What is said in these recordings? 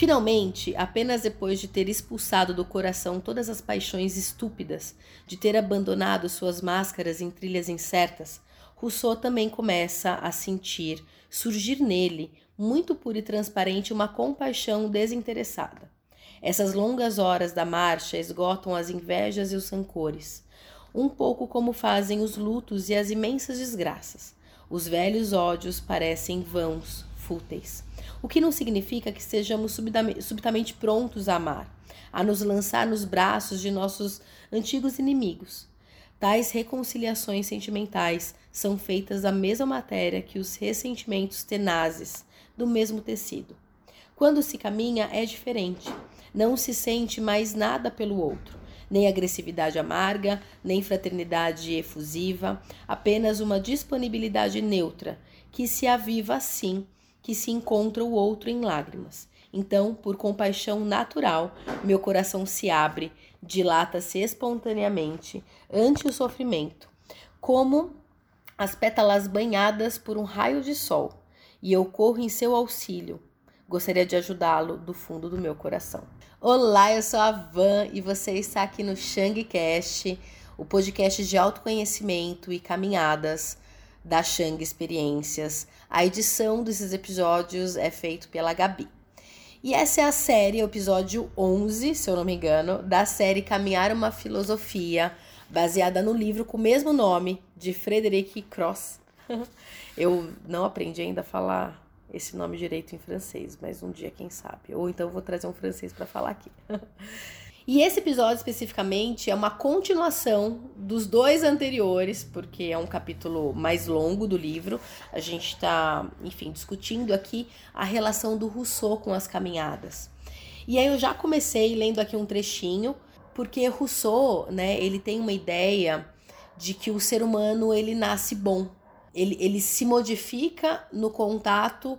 Finalmente, apenas depois de ter expulsado do coração todas as paixões estúpidas, de ter abandonado suas máscaras em trilhas incertas, Rousseau também começa a sentir surgir nele, muito pura e transparente, uma compaixão desinteressada. Essas longas horas da marcha esgotam as invejas e os rancores, um pouco como fazem os lutos e as imensas desgraças. Os velhos ódios parecem vãos, fúteis o que não significa que sejamos subitamente prontos a amar, a nos lançar nos braços de nossos antigos inimigos. Tais reconciliações sentimentais são feitas da mesma matéria que os ressentimentos tenazes, do mesmo tecido. Quando se caminha é diferente. Não se sente mais nada pelo outro, nem agressividade amarga, nem fraternidade efusiva, apenas uma disponibilidade neutra, que se aviva assim que se encontra o outro em lágrimas. Então, por compaixão natural, meu coração se abre, dilata-se espontaneamente ante o sofrimento, como as pétalas banhadas por um raio de sol, e eu corro em seu auxílio. Gostaria de ajudá-lo do fundo do meu coração. Olá, eu sou a Van e você está aqui no Shangcast, o podcast de autoconhecimento e caminhadas da Shang Experiências. A edição desses episódios é feita pela Gabi. E essa é a série, episódio 11, se eu não me engano, da série Caminhar uma Filosofia, baseada no livro com o mesmo nome de Frederic Cross. eu não aprendi ainda a falar esse nome direito em francês, mas um dia quem sabe. Ou então vou trazer um francês para falar aqui. E esse episódio especificamente é uma continuação dos dois anteriores, porque é um capítulo mais longo do livro. A gente está, enfim, discutindo aqui a relação do Rousseau com as caminhadas. E aí eu já comecei lendo aqui um trechinho, porque Rousseau, né, ele tem uma ideia de que o ser humano ele nasce bom. Ele, ele se modifica no contato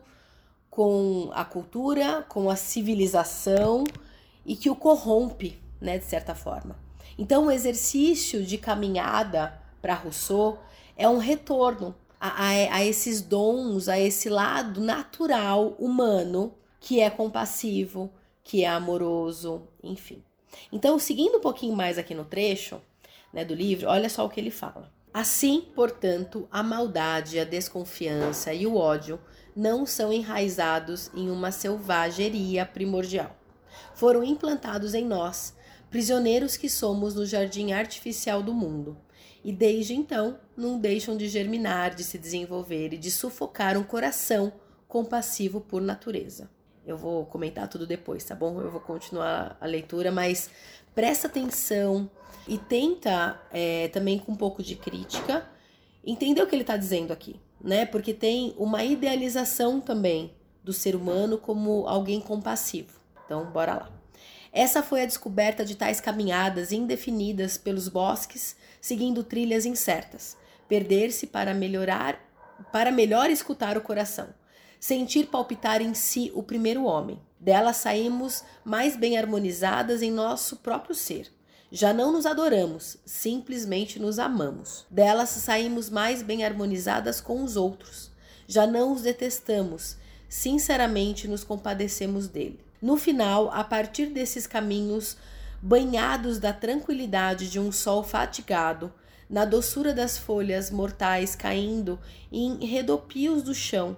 com a cultura, com a civilização, e que o corrompe, né, de certa forma. Então, o exercício de caminhada para Rousseau é um retorno a, a, a, esses dons, a esse lado natural humano que é compassivo, que é amoroso, enfim. Então, seguindo um pouquinho mais aqui no trecho né, do livro, olha só o que ele fala. Assim, portanto, a maldade, a desconfiança e o ódio não são enraizados em uma selvageria primordial foram implantados em nós, prisioneiros que somos no jardim artificial do mundo. E desde então não deixam de germinar, de se desenvolver e de sufocar um coração compassivo por natureza. Eu vou comentar tudo depois, tá bom? Eu vou continuar a leitura, mas presta atenção e tenta é, também com um pouco de crítica entender o que ele está dizendo aqui, né? Porque tem uma idealização também do ser humano como alguém compassivo. Então, bora lá. Essa foi a descoberta de tais caminhadas indefinidas pelos bosques, seguindo trilhas incertas. Perder-se para melhorar, para melhor escutar o coração. Sentir palpitar em si o primeiro homem. Dela saímos mais bem harmonizadas em nosso próprio ser. Já não nos adoramos, simplesmente nos amamos. Delas saímos mais bem harmonizadas com os outros. Já não os detestamos, sinceramente nos compadecemos dele. No final, a partir desses caminhos banhados da tranquilidade de um sol fatigado, na doçura das folhas mortais caindo em redopios do chão,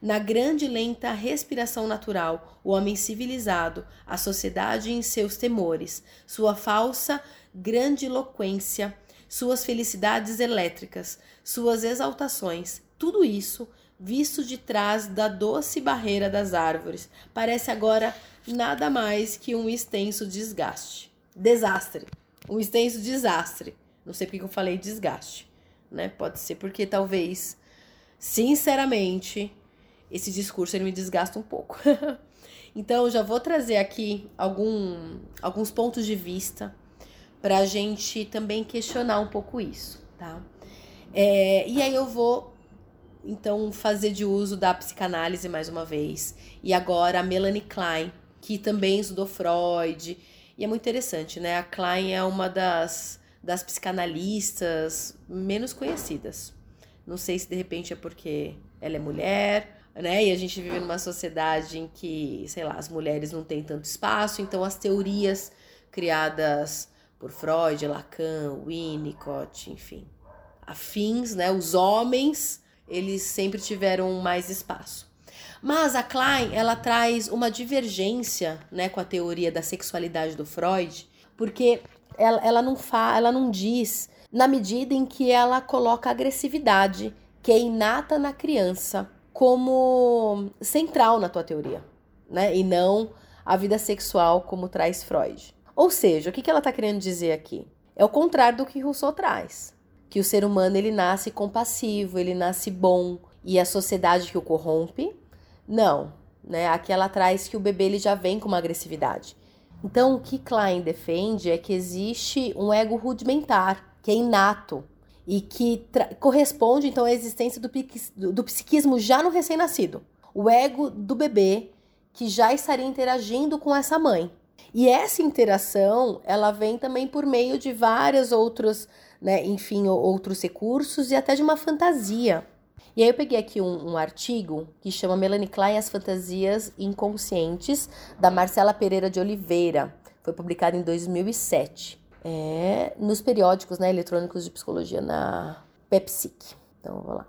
na grande e lenta respiração natural, o homem civilizado, a sociedade em seus temores, sua falsa grandiloquência, suas felicidades elétricas, suas exaltações, tudo isso visto de trás da doce barreira das árvores, parece agora nada mais que um extenso desgaste. Desastre. Um extenso desastre. Não sei porque eu falei desgaste, né? Pode ser porque talvez, sinceramente, esse discurso ele me desgasta um pouco. então, já vou trazer aqui algum, alguns pontos de vista para a gente também questionar um pouco isso, tá? É, e aí eu vou então fazer de uso da psicanálise mais uma vez. E agora a Melanie Klein, que também estudou Freud. E é muito interessante, né? A Klein é uma das, das psicanalistas menos conhecidas. Não sei se de repente é porque ela é mulher, né? E a gente vive numa sociedade em que, sei lá, as mulheres não têm tanto espaço, então as teorias criadas por Freud, Lacan, Winnicott, enfim, afins, né? Os homens, eles sempre tiveram mais espaço. Mas a Klein, ela traz uma divergência, né, com a teoria da sexualidade do Freud, porque ela, ela não fa, ela não diz na medida em que ela coloca a agressividade que é inata na criança como central na tua teoria, né? E não a vida sexual como traz Freud. Ou seja, o que, que ela está querendo dizer aqui? É o contrário do que Rousseau traz. Que o ser humano ele nasce compassivo, ele nasce bom e a sociedade que o corrompe. Não, né? Aqui ela traz que o bebê ele já vem com uma agressividade. Então, o que Klein defende é que existe um ego rudimentar, que é inato, e que corresponde então à existência do, do, do psiquismo já no recém-nascido. O ego do bebê que já estaria interagindo com essa mãe. E essa interação, ela vem também por meio de vários outros, né, enfim, outros recursos e até de uma fantasia. E aí eu peguei aqui um, um artigo que chama Melanie Klein as Fantasias Inconscientes, da Marcela Pereira de Oliveira. Foi publicado em 2007 é, nos periódicos né, eletrônicos de psicologia na PepSic. Então, vou lá.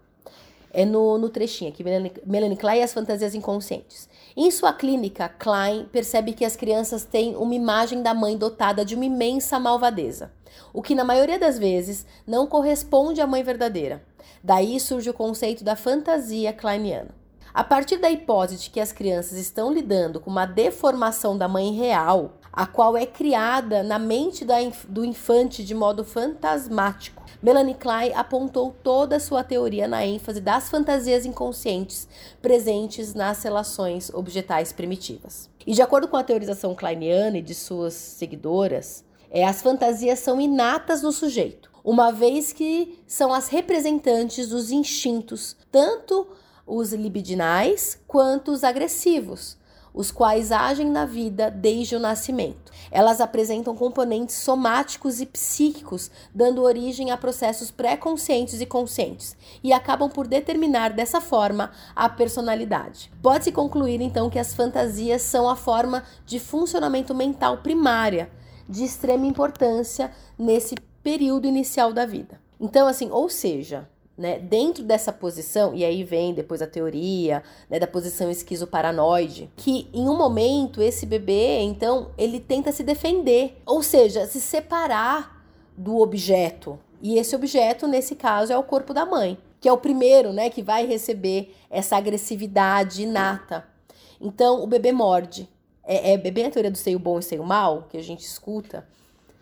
É no, no trechinho aqui, Melanie, Melanie Klein e as fantasias inconscientes. Em sua clínica, Klein percebe que as crianças têm uma imagem da mãe dotada de uma imensa malvadeza, o que na maioria das vezes não corresponde à mãe verdadeira. Daí surge o conceito da fantasia kleiniana. A partir da hipótese de que as crianças estão lidando com uma deformação da mãe real, a qual é criada na mente do infante de modo fantasmático. Melanie Klein apontou toda a sua teoria na ênfase das fantasias inconscientes presentes nas relações objetais primitivas. E de acordo com a teorização kleiniana e de suas seguidoras, é, as fantasias são inatas no sujeito, uma vez que são as representantes dos instintos, tanto os libidinais quanto os agressivos, os quais agem na vida desde o nascimento. Elas apresentam componentes somáticos e psíquicos, dando origem a processos pré-conscientes e conscientes, e acabam por determinar dessa forma a personalidade. Pode-se concluir então que as fantasias são a forma de funcionamento mental primária, de extrema importância nesse período inicial da vida. Então, assim, ou seja, né, dentro dessa posição, e aí vem depois a teoria né, da posição esquizoparanoide, que em um momento esse bebê, então, ele tenta se defender, ou seja, se separar do objeto. E esse objeto, nesse caso, é o corpo da mãe, que é o primeiro né, que vai receber essa agressividade inata. Então, o bebê morde. É, é bem a teoria do seio bom e seio mal, que a gente escuta.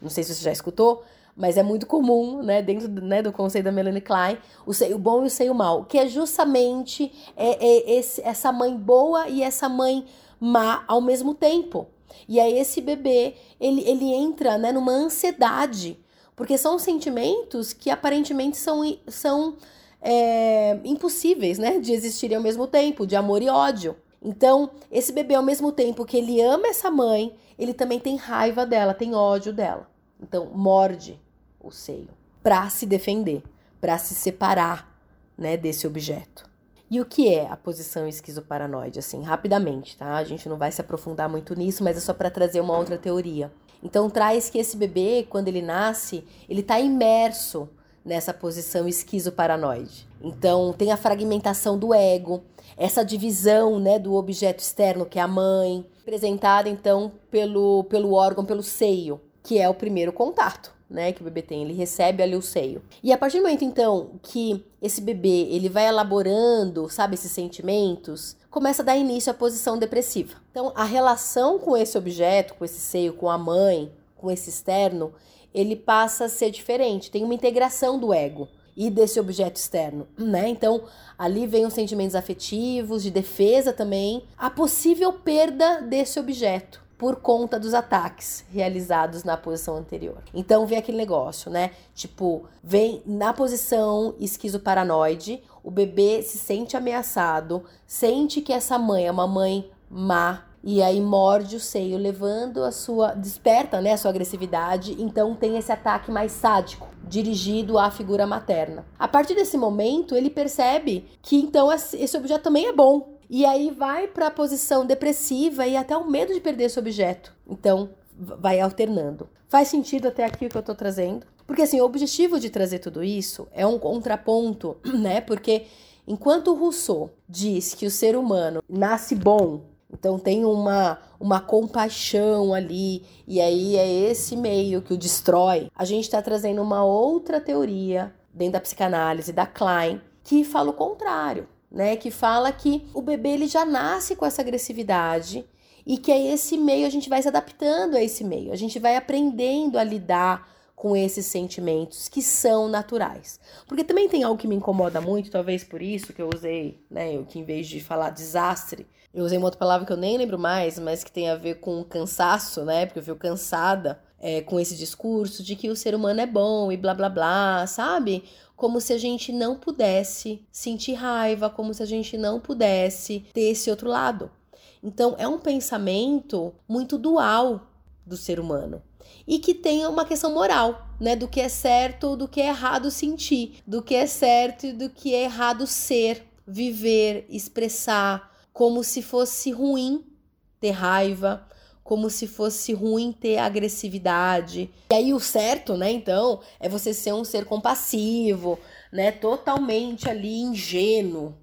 Não sei se você já escutou, mas é muito comum, né, dentro né, do conceito da Melanie Klein, o seio bom e o seio mal, que é justamente é, é esse, essa mãe boa e essa mãe má ao mesmo tempo. E aí esse bebê, ele, ele entra né, numa ansiedade, porque são sentimentos que aparentemente são, são é, impossíveis né, de existirem ao mesmo tempo, de amor e ódio. Então, esse bebê, ao mesmo tempo que ele ama essa mãe, ele também tem raiva dela, tem ódio dela. Então, morde, o seio para se defender, para se separar, né, desse objeto. E o que é a posição esquizoparanoide assim, rapidamente, tá? A gente não vai se aprofundar muito nisso, mas é só para trazer uma outra teoria. Então traz que esse bebê, quando ele nasce, ele está imerso nessa posição esquizoparanoide. Então tem a fragmentação do ego, essa divisão, né, do objeto externo que é a mãe, representada então pelo pelo órgão, pelo seio, que é o primeiro contato né, que o bebê tem, ele recebe ali o seio. E a partir do momento então que esse bebê, ele vai elaborando, sabe, esses sentimentos, começa a dar início à posição depressiva. Então, a relação com esse objeto, com esse seio, com a mãe, com esse externo, ele passa a ser diferente, tem uma integração do ego e desse objeto externo, né? Então, ali vem os sentimentos afetivos, de defesa também, a possível perda desse objeto por conta dos ataques realizados na posição anterior. Então vem aquele negócio, né? Tipo, vem na posição esquizoparanoide, o bebê se sente ameaçado, sente que essa mãe é uma mãe má, e aí morde o seio, levando a sua. desperta né, a sua agressividade, então tem esse ataque mais sádico, dirigido à figura materna. A partir desse momento, ele percebe que então esse objeto também é bom. E aí vai para a posição depressiva e até o medo de perder esse objeto. Então, vai alternando. Faz sentido até aqui o que eu tô trazendo? Porque assim, o objetivo de trazer tudo isso é um contraponto, né? Porque enquanto Rousseau diz que o ser humano nasce bom então tem uma, uma compaixão ali, e aí é esse meio que o destrói. A gente está trazendo uma outra teoria dentro da psicanálise da Klein que fala o contrário, né? Que fala que o bebê ele já nasce com essa agressividade e que é esse meio a gente vai se adaptando a esse meio, a gente vai aprendendo a lidar com esses sentimentos que são naturais. Porque também tem algo que me incomoda muito, talvez por isso que eu usei, né, eu que em vez de falar desastre, eu usei uma outra palavra que eu nem lembro mais, mas que tem a ver com cansaço, né? Porque eu fico cansada é, com esse discurso de que o ser humano é bom e blá blá blá, sabe? Como se a gente não pudesse sentir raiva, como se a gente não pudesse ter esse outro lado. Então, é um pensamento muito dual do ser humano e que tenha uma questão moral, né? Do que é certo do que é errado sentir, do que é certo e do que é errado ser, viver, expressar, como se fosse ruim ter raiva, como se fosse ruim ter agressividade. E aí o certo, né, então, é você ser um ser compassivo, né, totalmente ali ingênuo,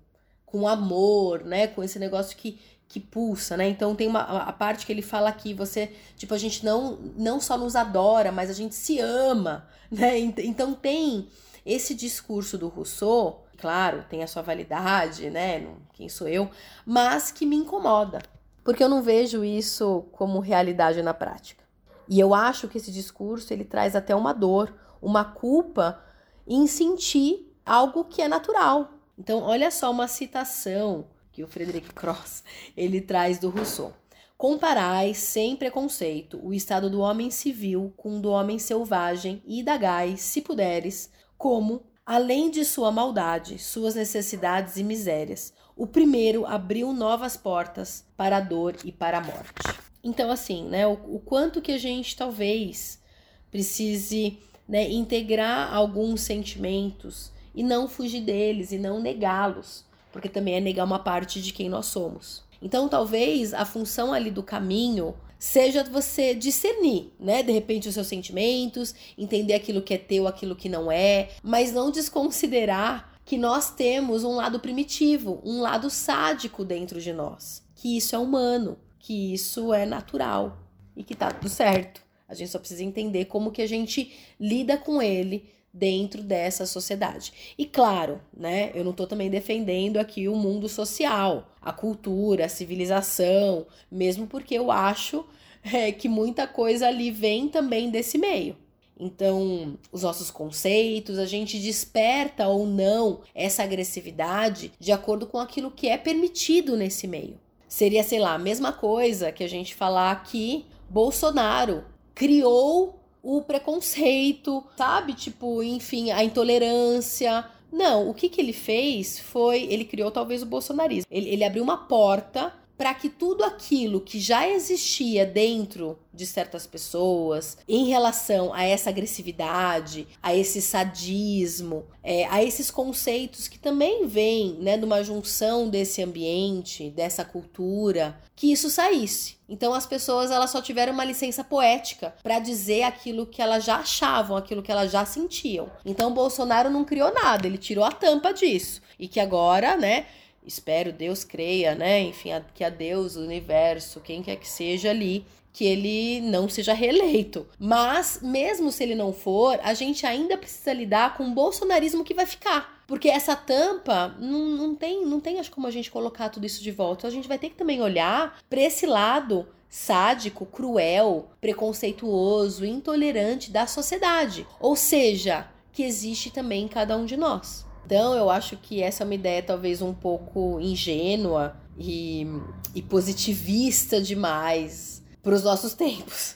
com amor, né, com esse negócio que que pulsa, né? Então tem uma a parte que ele fala aqui, você, tipo, a gente não não só nos adora, mas a gente se ama, né? Então tem esse discurso do Rousseau, claro, tem a sua validade, né? Quem sou eu, mas que me incomoda, porque eu não vejo isso como realidade na prática. E eu acho que esse discurso ele traz até uma dor, uma culpa em sentir algo que é natural. Então, olha só uma citação que o Frederic Cross ele traz do Rousseau. Comparais, sem preconceito, o estado do homem civil com o do homem selvagem e indagais, se puderes, como, além de sua maldade, suas necessidades e misérias, o primeiro abriu novas portas para a dor e para a morte. Então, assim, né, o, o quanto que a gente talvez precise né, integrar alguns sentimentos e não fugir deles e não negá-los, porque também é negar uma parte de quem nós somos. Então, talvez a função ali do caminho seja você discernir, né? De repente, os seus sentimentos, entender aquilo que é teu, aquilo que não é, mas não desconsiderar que nós temos um lado primitivo, um lado sádico dentro de nós, que isso é humano, que isso é natural e que tá tudo certo. A gente só precisa entender como que a gente lida com ele dentro dessa sociedade. E claro, né, eu não estou também defendendo aqui o mundo social, a cultura, a civilização, mesmo porque eu acho é, que muita coisa ali vem também desse meio. Então, os nossos conceitos, a gente desperta ou não essa agressividade de acordo com aquilo que é permitido nesse meio. Seria, sei lá, a mesma coisa que a gente falar que Bolsonaro criou o preconceito, sabe? Tipo, enfim, a intolerância. Não, o que, que ele fez foi. Ele criou talvez o bolsonarismo. Ele, ele abriu uma porta para que tudo aquilo que já existia dentro de certas pessoas em relação a essa agressividade, a esse sadismo, é, a esses conceitos que também vêm né, de uma junção desse ambiente, dessa cultura, que isso saísse. Então as pessoas elas só tiveram uma licença poética para dizer aquilo que elas já achavam, aquilo que elas já sentiam. Então Bolsonaro não criou nada, ele tirou a tampa disso e que agora, né? Espero, Deus creia, né? Enfim, a, que a Deus, o universo, quem quer que seja ali, que ele não seja reeleito. Mas, mesmo se ele não for, a gente ainda precisa lidar com o bolsonarismo que vai ficar. Porque essa tampa não, não tem, não tem acho como a gente colocar tudo isso de volta. Então, a gente vai ter que também olhar para esse lado sádico, cruel, preconceituoso, intolerante da sociedade. Ou seja, que existe também em cada um de nós. Então, eu acho que essa é uma ideia talvez um pouco ingênua e, e positivista demais para os nossos tempos,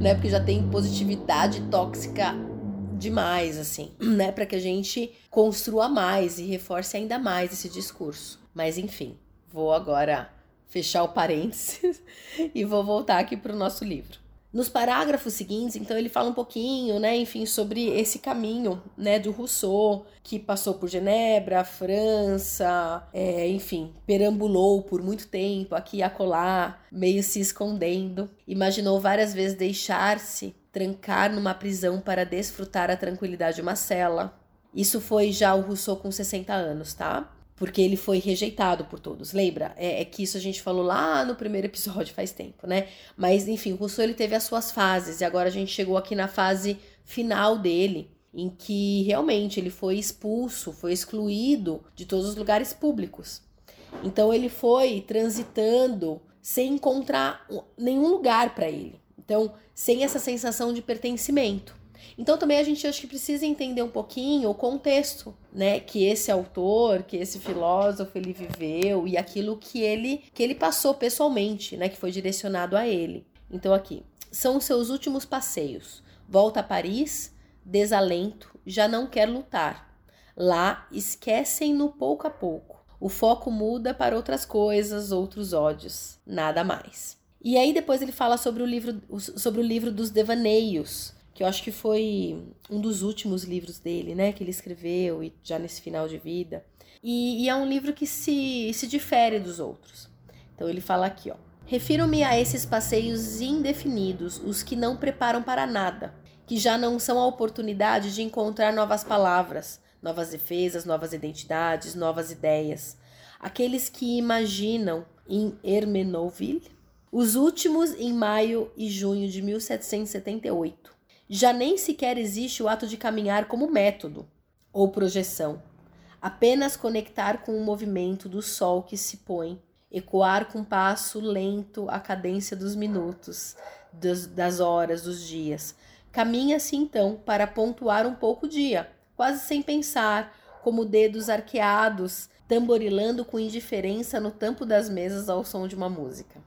né? Porque já tem positividade tóxica demais, assim, né? Para que a gente construa mais e reforce ainda mais esse discurso. Mas enfim, vou agora fechar o parênteses e vou voltar aqui para o nosso livro. Nos parágrafos seguintes, então, ele fala um pouquinho, né, enfim, sobre esse caminho, né, do Rousseau, que passou por Genebra, França, é, enfim, perambulou por muito tempo aqui e acolá, meio se escondendo. Imaginou várias vezes deixar-se trancar numa prisão para desfrutar a tranquilidade de uma cela. Isso foi já o Rousseau com 60 anos, tá? Porque ele foi rejeitado por todos. Lembra? É, é, que isso a gente falou lá no primeiro episódio faz tempo, né? Mas enfim, o Rousseau ele teve as suas fases e agora a gente chegou aqui na fase final dele, em que realmente ele foi expulso, foi excluído de todos os lugares públicos. Então ele foi transitando sem encontrar nenhum lugar para ele. Então, sem essa sensação de pertencimento. Então também a gente acho que precisa entender um pouquinho o contexto, né, que esse autor, que esse filósofo ele viveu e aquilo que ele que ele passou pessoalmente, né, que foi direcionado a ele. Então aqui, são os seus últimos passeios. Volta a Paris, desalento, já não quer lutar. Lá esquecem-no pouco a pouco. O foco muda para outras coisas, outros ódios, nada mais. E aí depois ele fala sobre o livro, sobre o livro dos devaneios, que eu acho que foi um dos últimos livros dele, né, que ele escreveu e já nesse final de vida. E, e é um livro que se, se difere dos outros. Então ele fala aqui, ó. Refiro-me a esses passeios indefinidos, os que não preparam para nada, que já não são a oportunidade de encontrar novas palavras, novas defesas, novas identidades, novas ideias. Aqueles que imaginam em Hermenoville, os últimos em maio e junho de 1778 já nem sequer existe o ato de caminhar como método ou projeção. Apenas conectar com o movimento do sol que se põe, ecoar com passo lento a cadência dos minutos, das, das horas, dos dias. Caminha-se então para pontuar um pouco o dia, quase sem pensar, como dedos arqueados, tamborilando com indiferença no tampo das mesas ao som de uma música.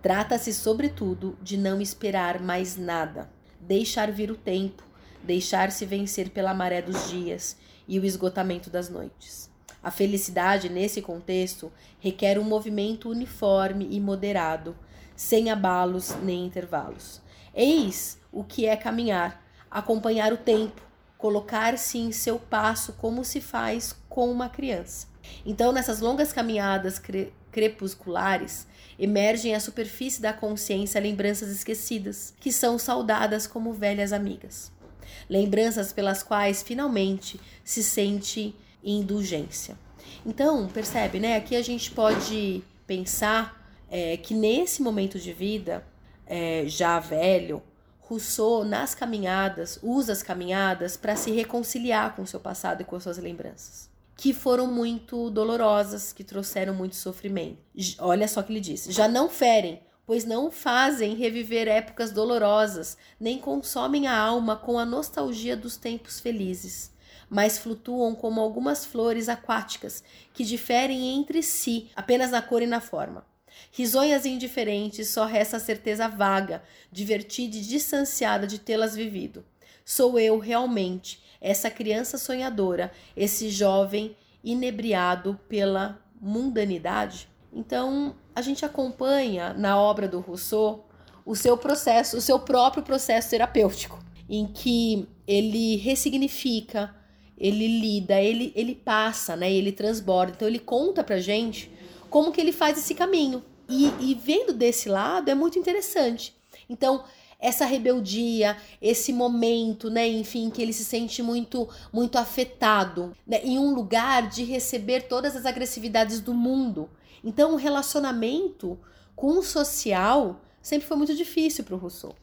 Trata-se, sobretudo, de não esperar mais nada deixar vir o tempo, deixar-se vencer pela maré dos dias e o esgotamento das noites. A felicidade, nesse contexto, requer um movimento uniforme e moderado, sem abalos nem intervalos. Eis o que é caminhar, acompanhar o tempo, colocar-se em seu passo como se faz com uma criança. Então, nessas longas caminhadas cre crepusculares, emergem à superfície da consciência lembranças esquecidas, que são saudadas como velhas amigas. Lembranças pelas quais finalmente se sente indulgência. Então, percebe, né? Aqui a gente pode pensar é, que nesse momento de vida, é, já velho, Rousseau, nas caminhadas, usa as caminhadas para se reconciliar com o seu passado e com as suas lembranças que foram muito dolorosas, que trouxeram muito sofrimento. Olha só o que ele diz: já não ferem, pois não fazem reviver épocas dolorosas, nem consomem a alma com a nostalgia dos tempos felizes, mas flutuam como algumas flores aquáticas que diferem entre si apenas na cor e na forma. Risonhas e indiferentes, só resta a certeza vaga, divertida e distanciada de tê-las vivido. Sou eu realmente essa criança sonhadora, esse jovem inebriado pela mundanidade. Então, a gente acompanha na obra do Rousseau o seu processo, o seu próprio processo terapêutico, em que ele ressignifica, ele lida, ele, ele passa, né? Ele transborda. Então ele conta pra gente como que ele faz esse caminho. E, e vendo desse lado é muito interessante. Então, essa rebeldia, esse momento, né, enfim, que ele se sente muito muito afetado, né, em um lugar de receber todas as agressividades do mundo. Então, o relacionamento com o social sempre foi muito difícil para o Rousseau.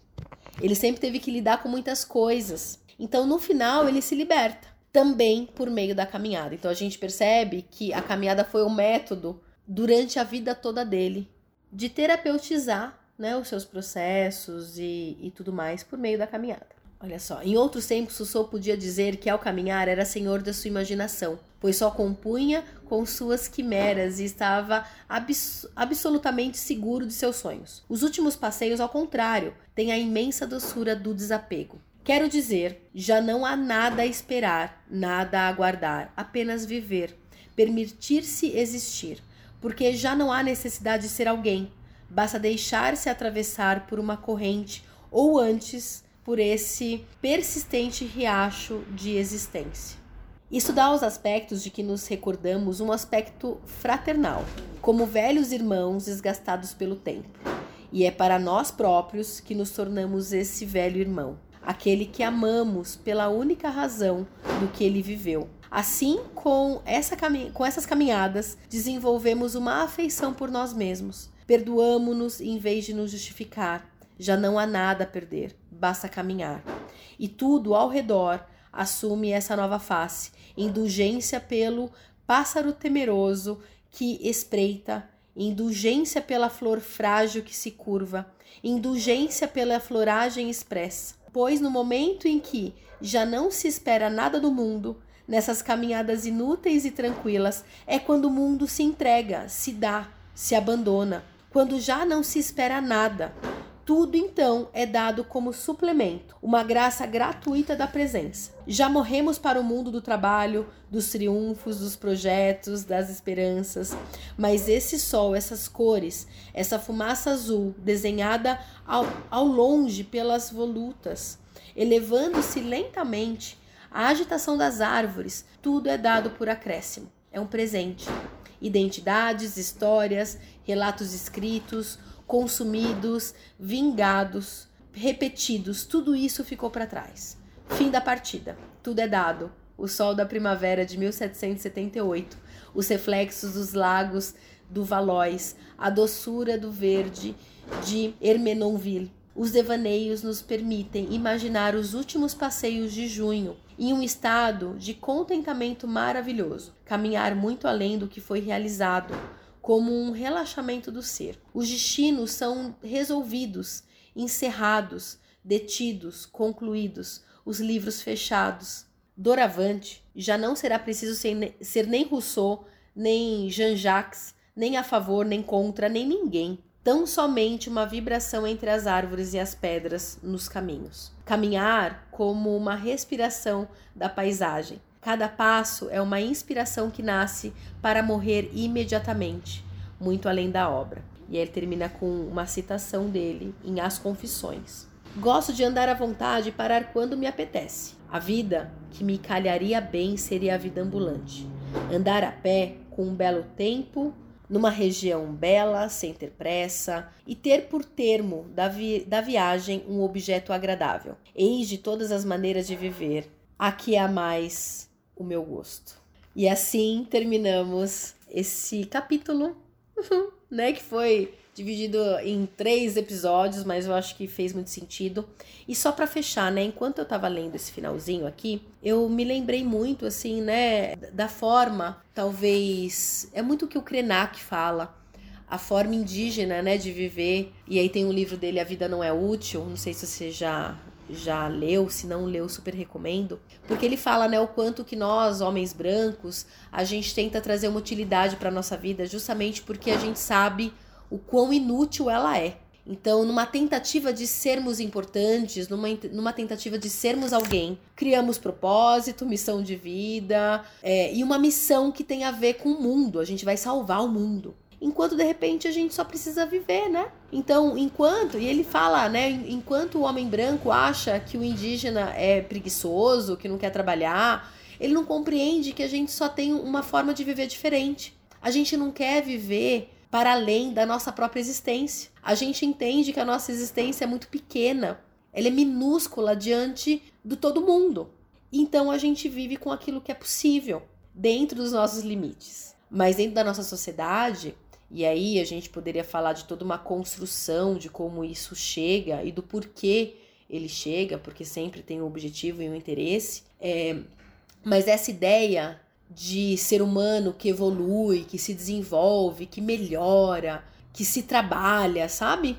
Ele sempre teve que lidar com muitas coisas. Então, no final, ele se liberta também por meio da caminhada. Então, a gente percebe que a caminhada foi um método durante a vida toda dele de terapeutizar né, os seus processos e, e tudo mais por meio da caminhada. Olha só, em outros tempos, Rousseau podia dizer que ao caminhar era senhor da sua imaginação, pois só compunha com suas quimeras e estava abs absolutamente seguro de seus sonhos. Os últimos passeios, ao contrário, têm a imensa doçura do desapego. Quero dizer, já não há nada a esperar, nada a aguardar, apenas viver, permitir-se existir, porque já não há necessidade de ser alguém, basta deixar-se atravessar por uma corrente ou antes por esse persistente riacho de existência. Isso dá aos aspectos de que nos recordamos um aspecto fraternal, como velhos irmãos desgastados pelo tempo. E é para nós próprios que nos tornamos esse velho irmão, aquele que amamos pela única razão do que ele viveu. Assim, com, essa com essas caminhadas, desenvolvemos uma afeição por nós mesmos. Perdoamo-nos em vez de nos justificar. Já não há nada a perder, basta caminhar. E tudo ao redor assume essa nova face, indulgência pelo pássaro temeroso que espreita, indulgência pela flor frágil que se curva, indulgência pela floragem expressa. Pois no momento em que já não se espera nada do mundo, nessas caminhadas inúteis e tranquilas, é quando o mundo se entrega, se dá, se abandona, quando já não se espera nada, tudo então é dado como suplemento, uma graça gratuita da presença. Já morremos para o mundo do trabalho, dos triunfos, dos projetos, das esperanças, mas esse sol, essas cores, essa fumaça azul desenhada ao, ao longe pelas volutas, elevando-se lentamente, a agitação das árvores, tudo é dado por acréscimo. É um presente. Identidades, histórias, relatos escritos, consumidos, vingados, repetidos, tudo isso ficou para trás. Fim da partida. Tudo é dado. O sol da primavera de 1778, os reflexos dos lagos do Valois, a doçura do verde de Hermenonville. Os devaneios nos permitem imaginar os últimos passeios de junho em um estado de contentamento maravilhoso, caminhar muito além do que foi realizado, como um relaxamento do ser. Os destinos são resolvidos, encerrados, detidos, concluídos, os livros fechados. Doravante, já não será preciso ser, ser nem Rousseau, nem Jean-Jacques, nem a favor, nem contra, nem ninguém. Tão somente uma vibração entre as árvores e as pedras nos caminhos. Caminhar como uma respiração da paisagem Cada passo é uma inspiração que nasce para morrer imediatamente, muito além da obra. E ele termina com uma citação dele em As Confissões. Gosto de andar à vontade e parar quando me apetece. A vida que me calharia bem seria a vida ambulante. Andar a pé com um belo tempo, numa região bela, sem ter pressa, e ter por termo da, vi da viagem um objeto agradável. Eis de todas as maneiras de viver, a que é mais o meu gosto. E assim terminamos esse capítulo, né? Que foi dividido em três episódios, mas eu acho que fez muito sentido. E só para fechar, né? Enquanto eu tava lendo esse finalzinho aqui, eu me lembrei muito, assim, né? Da forma, talvez. É muito o que o Krenak fala. A forma indígena, né, de viver. E aí tem um livro dele, A Vida Não É Útil. Não sei se você já já leu, se não leu, super recomendo, porque ele fala, né, o quanto que nós, homens brancos, a gente tenta trazer uma utilidade para nossa vida, justamente porque a gente sabe o quão inútil ela é. Então, numa tentativa de sermos importantes, numa, numa tentativa de sermos alguém, criamos propósito, missão de vida é, e uma missão que tem a ver com o mundo. A gente vai salvar o mundo enquanto de repente a gente só precisa viver, né? Então, enquanto, e ele fala, né, enquanto o homem branco acha que o indígena é preguiçoso, que não quer trabalhar, ele não compreende que a gente só tem uma forma de viver diferente. A gente não quer viver para além da nossa própria existência. A gente entende que a nossa existência é muito pequena, ela é minúscula diante do todo mundo. Então a gente vive com aquilo que é possível, dentro dos nossos limites. Mas dentro da nossa sociedade, e aí a gente poderia falar de toda uma construção de como isso chega e do porquê ele chega, porque sempre tem um objetivo e um interesse. É, mas essa ideia de ser humano que evolui, que se desenvolve, que melhora, que se trabalha, sabe?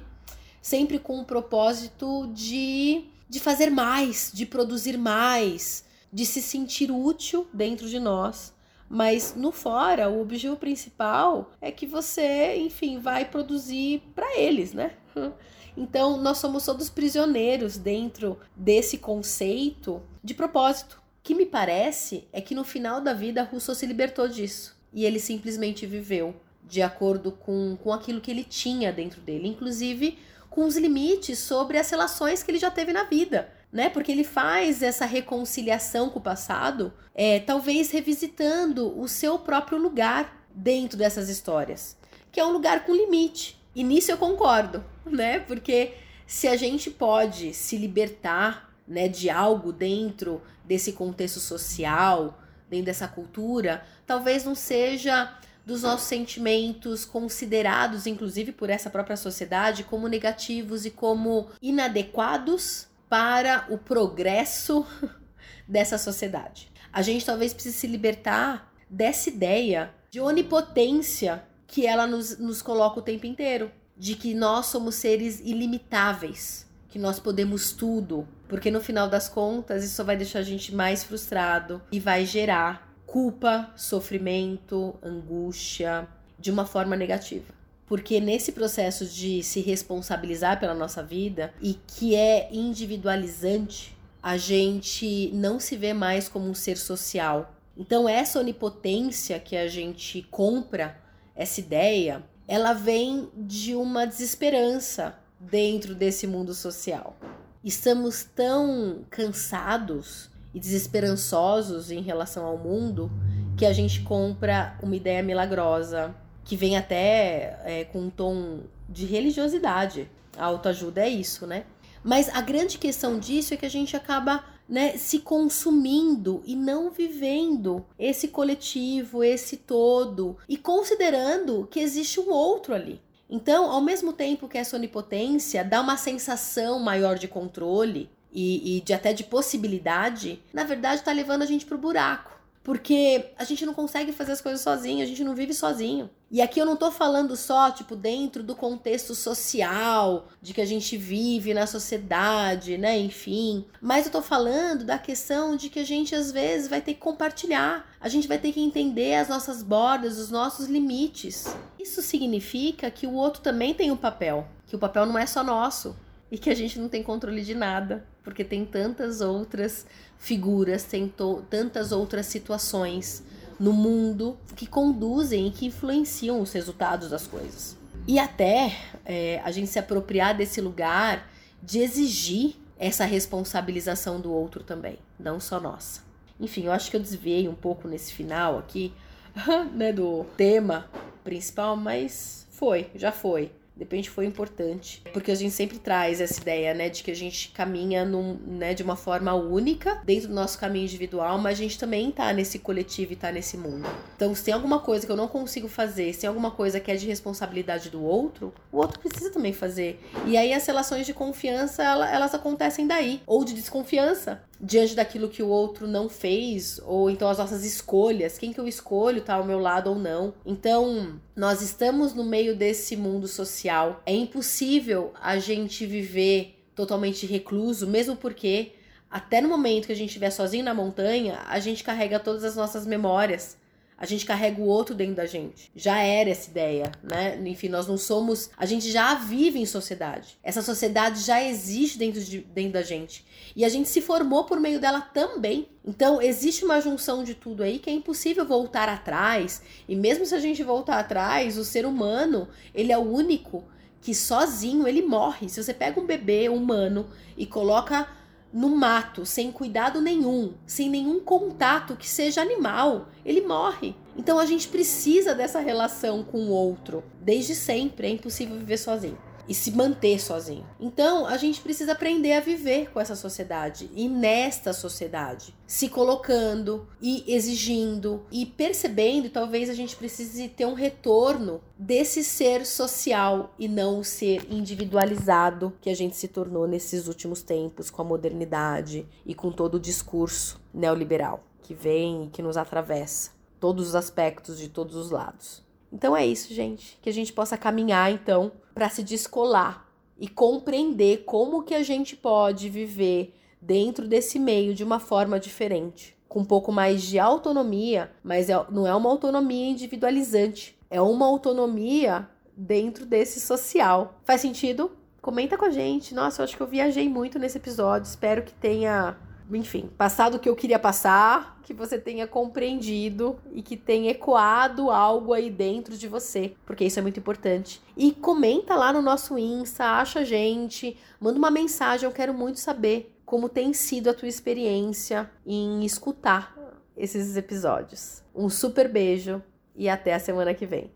Sempre com o propósito de, de fazer mais, de produzir mais, de se sentir útil dentro de nós mas no fora, o objetivo principal é que você, enfim, vai produzir para eles, né? Então, nós somos todos prisioneiros dentro desse conceito de propósito. Que me parece é que no final da vida, Rousseau se libertou disso e ele simplesmente viveu de acordo com, com aquilo que ele tinha dentro dele, inclusive com os limites sobre as relações que ele já teve na vida. Né? Porque ele faz essa reconciliação com o passado, é, talvez revisitando o seu próprio lugar dentro dessas histórias, que é um lugar com limite. E nisso eu concordo, né? Porque se a gente pode se libertar né, de algo dentro desse contexto social, dentro dessa cultura, talvez não seja dos nossos sentimentos considerados, inclusive por essa própria sociedade, como negativos e como inadequados para o progresso dessa sociedade. A gente talvez precise se libertar dessa ideia de onipotência que ela nos, nos coloca o tempo inteiro, de que nós somos seres ilimitáveis que nós podemos tudo, porque no final das contas isso vai deixar a gente mais frustrado e vai gerar culpa, sofrimento, angústia de uma forma negativa. Porque nesse processo de se responsabilizar pela nossa vida e que é individualizante, a gente não se vê mais como um ser social. Então, essa onipotência que a gente compra, essa ideia, ela vem de uma desesperança, dentro desse mundo social. Estamos tão cansados e desesperançosos em relação ao mundo que a gente compra uma ideia milagrosa que vem até é, com um tom de religiosidade. A autoajuda é isso, né? Mas a grande questão disso é que a gente acaba né, se consumindo e não vivendo esse coletivo, esse todo, e considerando que existe um outro ali. Então, ao mesmo tempo que essa onipotência dá uma sensação maior de controle e, e de até de possibilidade, na verdade está levando a gente pro buraco. Porque a gente não consegue fazer as coisas sozinho, a gente não vive sozinho. E aqui eu não tô falando só, tipo, dentro do contexto social, de que a gente vive na sociedade, né? Enfim. Mas eu tô falando da questão de que a gente às vezes vai ter que compartilhar. A gente vai ter que entender as nossas bordas, os nossos limites. Isso significa que o outro também tem um papel, que o papel não é só nosso e que a gente não tem controle de nada, porque tem tantas outras figuras, tem tantas outras situações no mundo que conduzem e que influenciam os resultados das coisas. E até é, a gente se apropriar desse lugar de exigir essa responsabilização do outro também, não só nossa. Enfim, eu acho que eu desviei um pouco nesse final aqui, né, do tema principal, mas foi, já foi. De repente foi importante, porque a gente sempre traz essa ideia, né, de que a gente caminha num, né, de uma forma única dentro do nosso caminho individual, mas a gente também tá nesse coletivo e tá nesse mundo. Então, se tem alguma coisa que eu não consigo fazer, se tem alguma coisa que é de responsabilidade do outro, o outro precisa também fazer. E aí as relações de confiança, elas acontecem daí, ou de desconfiança diante daquilo que o outro não fez, ou então as nossas escolhas, quem que eu escolho tá ao meu lado ou não. Então, nós estamos no meio desse mundo social. É impossível a gente viver totalmente recluso, mesmo porque até no momento que a gente estiver sozinho na montanha, a gente carrega todas as nossas memórias a gente carrega o outro dentro da gente. Já era essa ideia, né? Enfim, nós não somos. A gente já vive em sociedade. Essa sociedade já existe dentro, de, dentro da gente. E a gente se formou por meio dela também. Então, existe uma junção de tudo aí que é impossível voltar atrás. E mesmo se a gente voltar atrás, o ser humano, ele é o único que sozinho ele morre. Se você pega um bebê humano e coloca no mato, sem cuidado nenhum, sem nenhum contato que seja animal, ele morre. Então a gente precisa dessa relação com o outro. Desde sempre é impossível viver sozinho e se manter sozinho. Então, a gente precisa aprender a viver com essa sociedade e nesta sociedade, se colocando e exigindo e percebendo, talvez a gente precise ter um retorno desse ser social e não o ser individualizado que a gente se tornou nesses últimos tempos com a modernidade e com todo o discurso neoliberal que vem e que nos atravessa todos os aspectos de todos os lados. Então é isso, gente, que a gente possa caminhar então para se descolar e compreender como que a gente pode viver dentro desse meio de uma forma diferente, com um pouco mais de autonomia, mas é, não é uma autonomia individualizante, é uma autonomia dentro desse social. Faz sentido? Comenta com a gente. Nossa, eu acho que eu viajei muito nesse episódio. Espero que tenha enfim, passado o que eu queria passar, que você tenha compreendido e que tenha ecoado algo aí dentro de você, porque isso é muito importante. E comenta lá no nosso Insta, acha a gente, manda uma mensagem, eu quero muito saber como tem sido a tua experiência em escutar esses episódios. Um super beijo e até a semana que vem.